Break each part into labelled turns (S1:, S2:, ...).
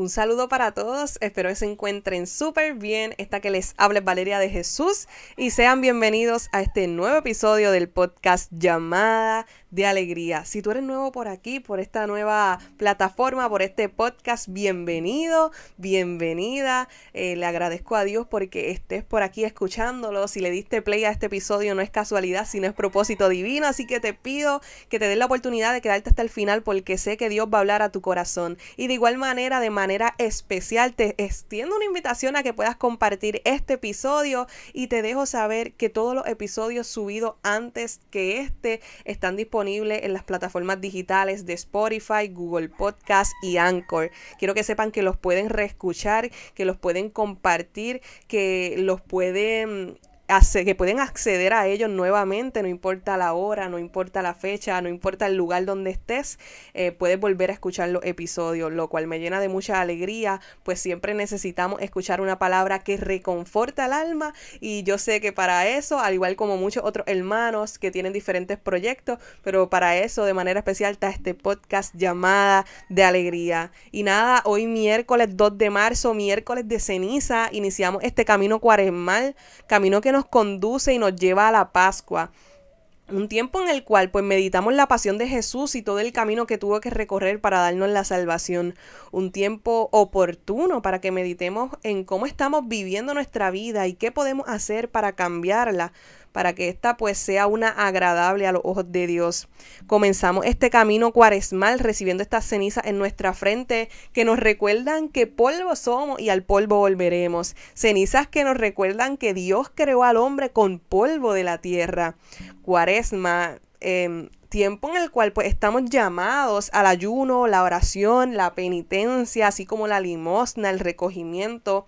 S1: Un saludo para todos, espero que se encuentren súper bien. Esta que les hable Valeria de Jesús y sean bienvenidos a este nuevo episodio del podcast llamada de alegría. Si tú eres nuevo por aquí, por esta nueva plataforma, por este podcast, bienvenido, bienvenida. Eh, le agradezco a Dios porque estés por aquí escuchándolo. Si le diste play a este episodio no es casualidad, sino es propósito divino. Así que te pido que te des la oportunidad de quedarte hasta el final porque sé que Dios va a hablar a tu corazón. Y de igual manera, de manera especial, te extiendo una invitación a que puedas compartir este episodio y te dejo saber que todos los episodios subidos antes que este están disponibles en las plataformas digitales de Spotify, Google Podcast y Anchor. Quiero que sepan que los pueden reescuchar, que los pueden compartir, que los pueden que pueden acceder a ellos nuevamente, no importa la hora, no importa la fecha, no importa el lugar donde estés, eh, puedes volver a escuchar los episodios, lo cual me llena de mucha alegría, pues siempre necesitamos escuchar una palabra que reconforta el alma y yo sé que para eso, al igual como muchos otros hermanos que tienen diferentes proyectos, pero para eso de manera especial está este podcast llamada de alegría. Y nada, hoy miércoles 2 de marzo, miércoles de ceniza, iniciamos este camino cuaresmal, camino que nos conduce y nos lleva a la Pascua. Un tiempo en el cual pues meditamos la pasión de Jesús y todo el camino que tuvo que recorrer para darnos la salvación. Un tiempo oportuno para que meditemos en cómo estamos viviendo nuestra vida y qué podemos hacer para cambiarla para que ésta pues sea una agradable a los ojos de Dios. Comenzamos este camino cuaresmal recibiendo estas cenizas en nuestra frente que nos recuerdan que polvo somos y al polvo volveremos. Cenizas que nos recuerdan que Dios creó al hombre con polvo de la tierra. Cuaresma. Em, tiempo en el cual pues estamos llamados al ayuno, la oración, la penitencia, así como la limosna, el recogimiento,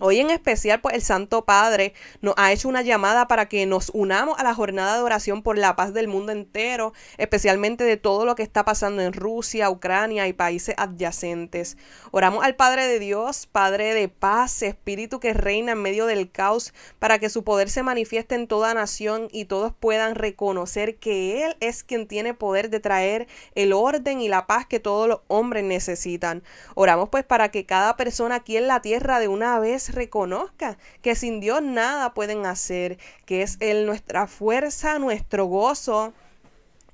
S1: Hoy en especial, pues el Santo Padre nos ha hecho una llamada para que nos unamos a la jornada de oración por la paz del mundo entero, especialmente de todo lo que está pasando en Rusia, Ucrania y países adyacentes. Oramos al Padre de Dios, Padre de paz, Espíritu que reina en medio del caos, para que su poder se manifieste en toda nación y todos puedan reconocer que Él es quien tiene poder de traer el orden y la paz que todos los hombres necesitan. Oramos pues para que cada persona aquí en la tierra de una vez reconozca que sin Dios nada pueden hacer, que es Él nuestra fuerza, nuestro gozo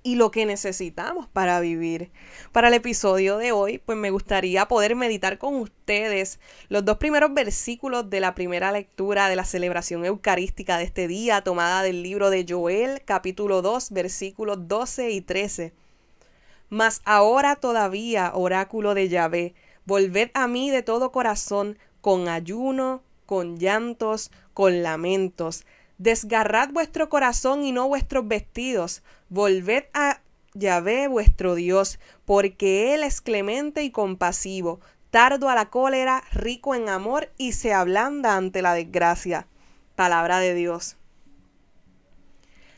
S1: y lo que necesitamos para vivir. Para el episodio de hoy, pues me gustaría poder meditar con ustedes los dos primeros versículos de la primera lectura de la celebración eucarística de este día, tomada del libro de Joel, capítulo 2, versículos 12 y 13. Mas ahora todavía, oráculo de Yahvé, volved a mí de todo corazón, con ayuno, con llantos, con lamentos. Desgarrad vuestro corazón y no vuestros vestidos. Volved a Yahvé vuestro Dios, porque Él es clemente y compasivo, tardo a la cólera, rico en amor y se ablanda ante la desgracia. Palabra de Dios.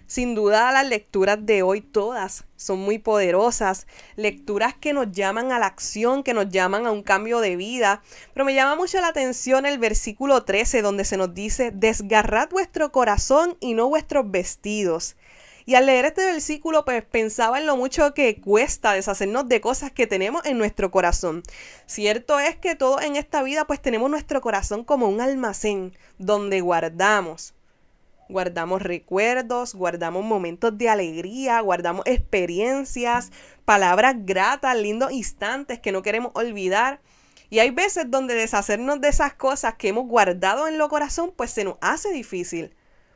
S1: Sin duda las lecturas de hoy todas son muy poderosas, lecturas que nos llaman a la acción, que nos llaman a un cambio de vida, pero me llama mucho la atención el versículo 13 donde se nos dice, desgarrad vuestro corazón y no vuestros vestidos. Y al leer este versículo, pues pensaba en lo mucho que cuesta deshacernos de cosas que tenemos en nuestro corazón. Cierto es que todos en esta vida, pues tenemos nuestro corazón como un almacén donde guardamos guardamos recuerdos, guardamos momentos de alegría, guardamos experiencias, palabras gratas, lindos instantes que no queremos olvidar. Y hay veces donde deshacernos de esas cosas que hemos guardado en lo corazón, pues se nos hace difícil.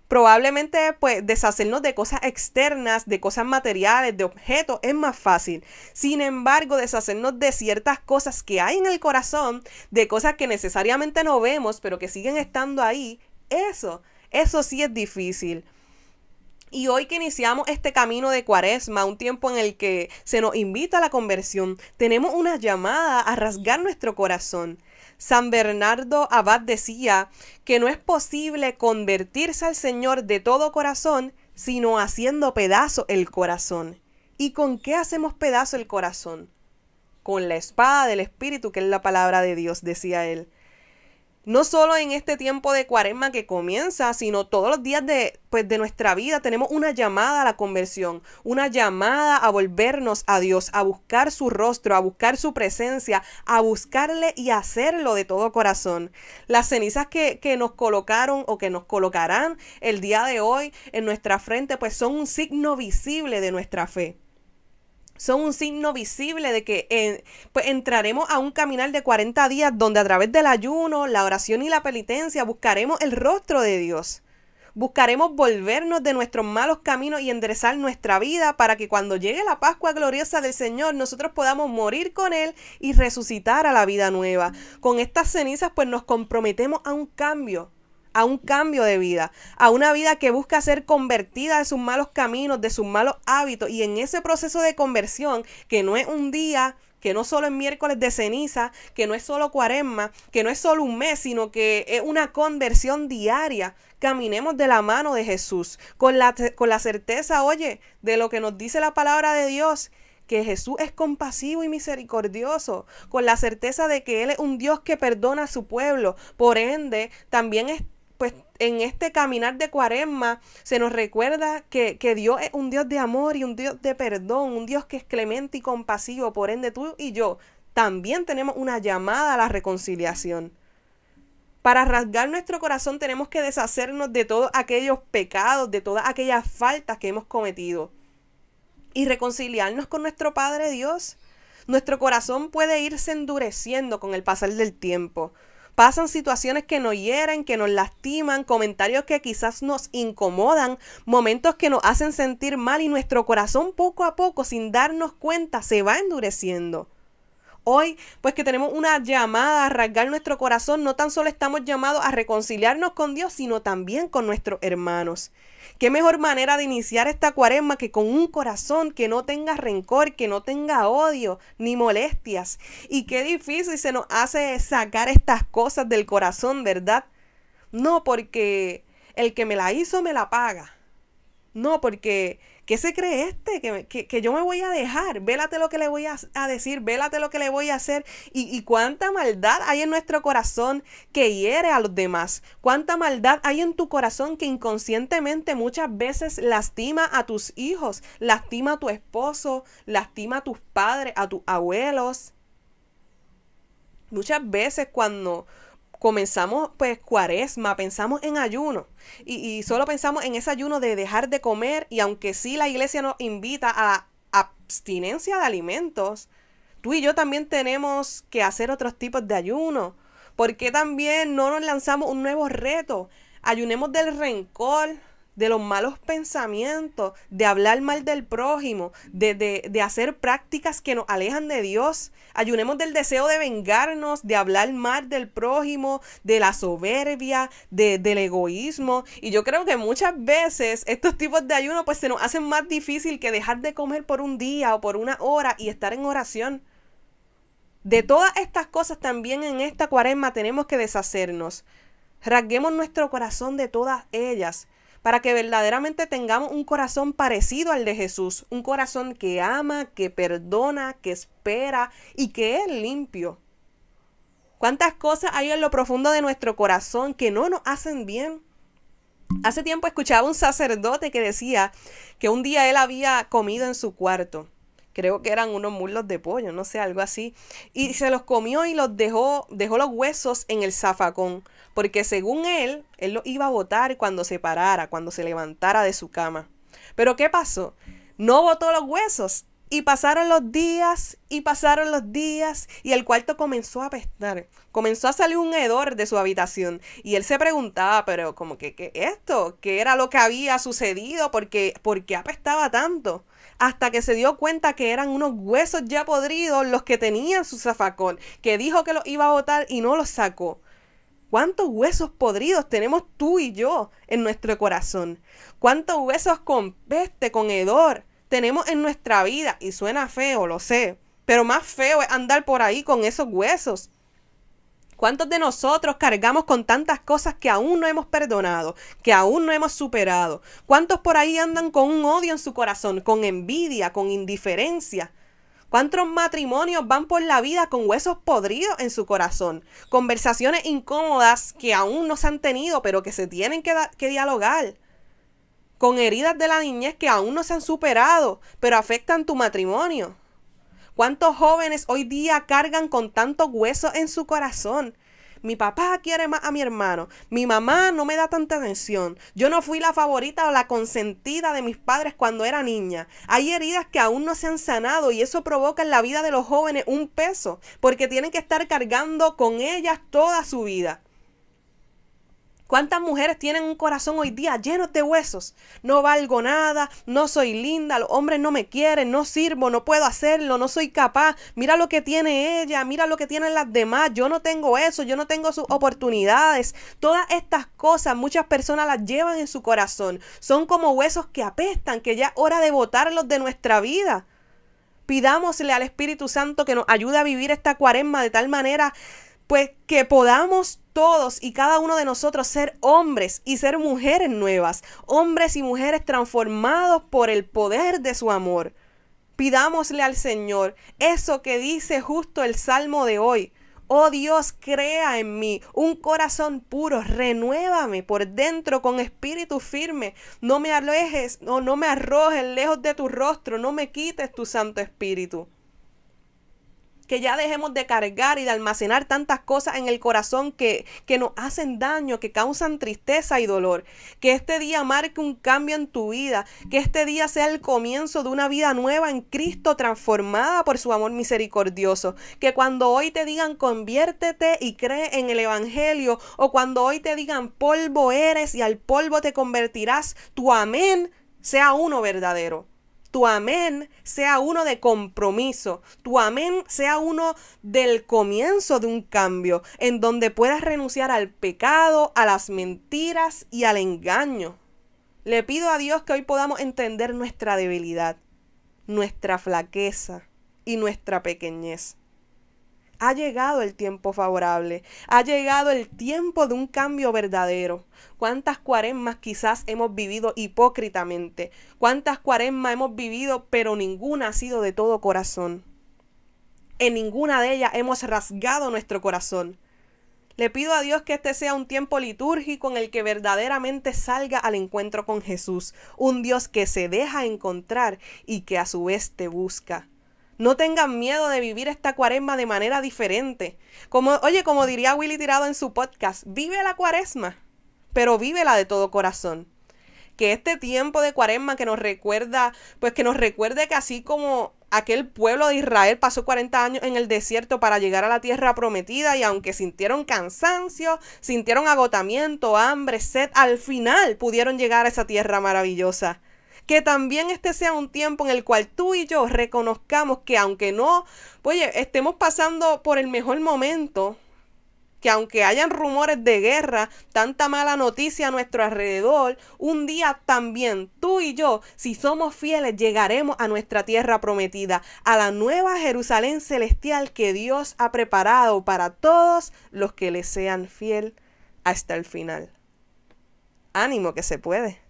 S1: Probablemente, pues, deshacernos de cosas externas, de cosas materiales, de objetos, es más fácil. Sin embargo, deshacernos de ciertas cosas que hay en el corazón, de cosas que necesariamente no vemos, pero que siguen estando ahí, eso eso sí es difícil. Y hoy que iniciamos este camino de cuaresma, un tiempo en el que se nos invita a la conversión, tenemos una llamada a rasgar nuestro corazón. San Bernardo Abad decía que no es posible convertirse al Señor de todo corazón, sino haciendo pedazo el corazón. ¿Y con qué hacemos pedazo el corazón? Con la espada del Espíritu, que es la palabra de Dios, decía él no solo en este tiempo de cuaresma que comienza, sino todos los días de, pues, de nuestra vida tenemos una llamada a la conversión, una llamada a volvernos a Dios, a buscar su rostro, a buscar su presencia, a buscarle y hacerlo de todo corazón. Las cenizas que, que nos colocaron o que nos colocarán el día de hoy en nuestra frente, pues son un signo visible de nuestra fe son un signo visible de que eh, pues entraremos a un caminar de 40 días donde a través del ayuno, la oración y la penitencia buscaremos el rostro de Dios. Buscaremos volvernos de nuestros malos caminos y enderezar nuestra vida para que cuando llegue la Pascua gloriosa del Señor nosotros podamos morir con Él y resucitar a la vida nueva. Con estas cenizas pues nos comprometemos a un cambio, a un cambio de vida, a una vida que busca ser convertida de sus malos caminos, de sus malos hábitos. Y en ese proceso de conversión, que no es un día, que no solo es miércoles de ceniza, que no es solo cuaresma, que no es solo un mes, sino que es una conversión diaria. Caminemos de la mano de Jesús, con la, con la certeza, oye, de lo que nos dice la palabra de Dios, que Jesús es compasivo y misericordioso, con la certeza de que Él es un Dios que perdona a su pueblo. Por ende, también es pues en este caminar de cuaresma se nos recuerda que, que, Dios es un Dios de amor y un Dios de perdón, un Dios que es clemente y compasivo. Por ende, tú y yo también tenemos una llamada a la reconciliación. Para rasgar nuestro corazón tenemos que deshacernos de todos aquellos pecados, de todas aquellas faltas que hemos cometido y reconciliarnos con nuestro Padre Dios. Nuestro corazón puede irse endureciendo con el pasar del tiempo. Pasan situaciones que nos hieren, que nos lastiman, comentarios que quizás nos incomodan, momentos que nos hacen sentir mal y nuestro corazón poco a poco, sin darnos cuenta, se va endureciendo. Hoy, pues que tenemos una llamada a rasgar nuestro corazón, no tan solo estamos llamados a reconciliarnos con Dios, sino también con nuestros hermanos. Qué mejor manera de iniciar esta cuaresma que con un corazón que no tenga rencor, que no tenga odio ni molestias. Y qué difícil se nos hace sacar estas cosas del corazón, ¿verdad? No porque el que me la hizo me la paga. No porque ¿Qué se cree este? Que, yo me voy a dejar. Vélate lo que le voy a, decir, vélate lo que le voy a hacer. Y, y, cuánta maldad hay en nuestro corazón que hiere a los demás. Cuánta maldad hay en tu corazón que inconscientemente muchas veces lastima a tus hijos, lastima a tu esposo, lastima a tus padres, a tus abuelos. Muchas veces cuando comenzamos pues cuaresma, pensamos en ayuno y, solo pensamos en ese ayuno de dejar de comer y aunque sí la iglesia nos invita a abstinencia de alimentos, tú y yo también tenemos que hacer otros tipos de ayuno. porque también no nos lanzamos un nuevo reto? Ayunemos del rencor, de los malos pensamientos, de hablar mal del prójimo, de, de, hacer prácticas que nos alejan de Dios. Ayunemos del deseo de vengarnos, de hablar mal del prójimo, de la soberbia, de, del egoísmo. Y yo creo que muchas veces estos tipos de ayuno pues se nos hacen más difícil que dejar de comer por un día o por una hora y estar en oración. De todas estas cosas también en esta cuaresma tenemos que deshacernos. Rasguemos nuestro corazón de todas ellas para que verdaderamente tengamos un corazón parecido al de Jesús, un corazón que ama, que perdona, que espera y que es limpio. ¿Cuántas cosas hay en lo profundo de nuestro corazón que no nos hacen bien? Hace tiempo escuchaba un sacerdote que decía que un día él había comido en su cuarto creo que eran unos muslos de pollo, no sé, algo así. Y se los comió y los dejó, dejó los huesos en el zafacón, porque según él, él los iba a botar cuando se parara, cuando se levantara de su cama. Pero ¿qué pasó? No botó los huesos. Y pasaron los días y pasaron los días y el cuarto comenzó a apestar. Comenzó a salir un hedor de su habitación y él se preguntaba, pero como que, ¿qué esto? ¿Qué era lo que había sucedido? ¿Por qué, ¿Por qué apestaba tanto? Hasta que se dio cuenta que eran unos huesos ya podridos los que tenían su zafacón, que dijo que los iba a botar y no los sacó. ¿Cuántos huesos podridos tenemos tú y yo en nuestro corazón? ¿Cuántos huesos con peste, con hedor tenemos en nuestra vida? Y suena feo, lo sé, pero más feo es andar por ahí con esos huesos. ¿Cuántos de nosotros cargamos con tantas cosas que aún no hemos perdonado, que aún no hemos superado? ¿Cuántos por ahí andan con un odio en su corazón, con envidia, con indiferencia? ¿Cuántos matrimonios van por la vida con huesos podridos en su corazón? Conversaciones incómodas que aún no se han tenido, pero que se tienen que, que dialogar. Con heridas de la niñez que aún no se han superado, pero afectan tu matrimonio. ¿Cuántos jóvenes hoy día cargan con tantos huesos en su corazón? Mi papá quiere más a mi hermano. Mi mamá no me da tanta atención. Yo no fui la favorita o la consentida de mis padres cuando era niña. Hay heridas que aún no se han sanado y eso provoca en la vida de los jóvenes un peso, porque tienen que estar cargando con ellas toda su vida. ¿Cuántas mujeres tienen un corazón hoy día lleno de huesos? No valgo nada, no soy linda, los hombres no me quieren, no sirvo, no puedo hacerlo, no soy capaz. Mira lo que tiene ella, mira lo que tienen las demás. Yo no tengo eso, yo no tengo sus oportunidades. Todas estas cosas muchas personas las llevan en su corazón. Son como huesos que apestan, que ya es hora de botarlos de nuestra vida. Pidámosle al Espíritu Santo que nos ayude a vivir esta cuaresma de tal manera pues que podamos todos y cada uno de nosotros ser hombres y ser mujeres nuevas, hombres y mujeres transformados por el poder de su amor. Pidámosle al Señor eso que dice justo el Salmo de hoy. Oh Dios, crea en mí un corazón puro, renuévame por dentro con espíritu firme. No me alejes, no, no me arrojes lejos de tu rostro, no me quites tu Santo Espíritu que ya dejemos de cargar y de almacenar tantas cosas en el corazón que, que, nos hacen daño, que causan tristeza y dolor. Que este día marque un cambio en tu vida, que este día sea el comienzo de una vida nueva en Cristo transformada por su amor misericordioso. Que cuando hoy te digan conviértete y cree en el Evangelio, o cuando hoy te digan polvo eres y al polvo te convertirás, tu amén sea uno verdadero tu amén sea uno de compromiso, tu amén sea uno del comienzo de un cambio, en donde puedas renunciar al pecado, a las mentiras y al engaño. Le pido a Dios que hoy podamos entender nuestra debilidad, nuestra flaqueza y nuestra pequeñez. Ha llegado el tiempo favorable, ha llegado el tiempo de un cambio verdadero. ¿Cuántas cuaresmas quizás hemos vivido hipócritamente? ¿Cuántas cuaresmas hemos vivido pero ninguna ha sido de todo corazón? En ninguna de ellas hemos rasgado nuestro corazón. Le pido a Dios que este sea un tiempo litúrgico en el que verdaderamente salga al encuentro con Jesús, un Dios que se deja encontrar y que a su vez te busca. No tengan miedo de vivir esta cuaresma de manera diferente. Como, oye, como diría Willy Tirado en su podcast, vive la cuaresma, pero vívela de todo corazón. Que este tiempo de cuaresma que nos recuerda, pues que nos recuerde que así como aquel pueblo de Israel pasó 40 años en el desierto para llegar a la tierra prometida y aunque sintieron cansancio, sintieron agotamiento, hambre, sed, al final pudieron llegar a esa tierra maravillosa que también este sea un tiempo en el cual tú y yo reconozcamos que aunque no, oye, estemos pasando por el mejor momento, que aunque hayan rumores de guerra, tanta mala noticia a nuestro alrededor, un día también tú y yo, si somos fieles, llegaremos a nuestra tierra prometida, a la nueva Jerusalén celestial que Dios ha preparado para todos los que le sean fiel hasta el final. Ánimo que se puede.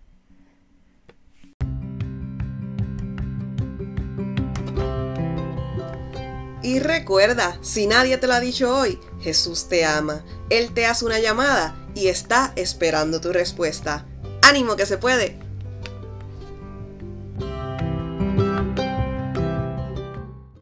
S1: Y recuerda, si nadie te lo ha dicho hoy, Jesús te ama. Él te hace una llamada y está esperando tu respuesta. Ánimo que se puede.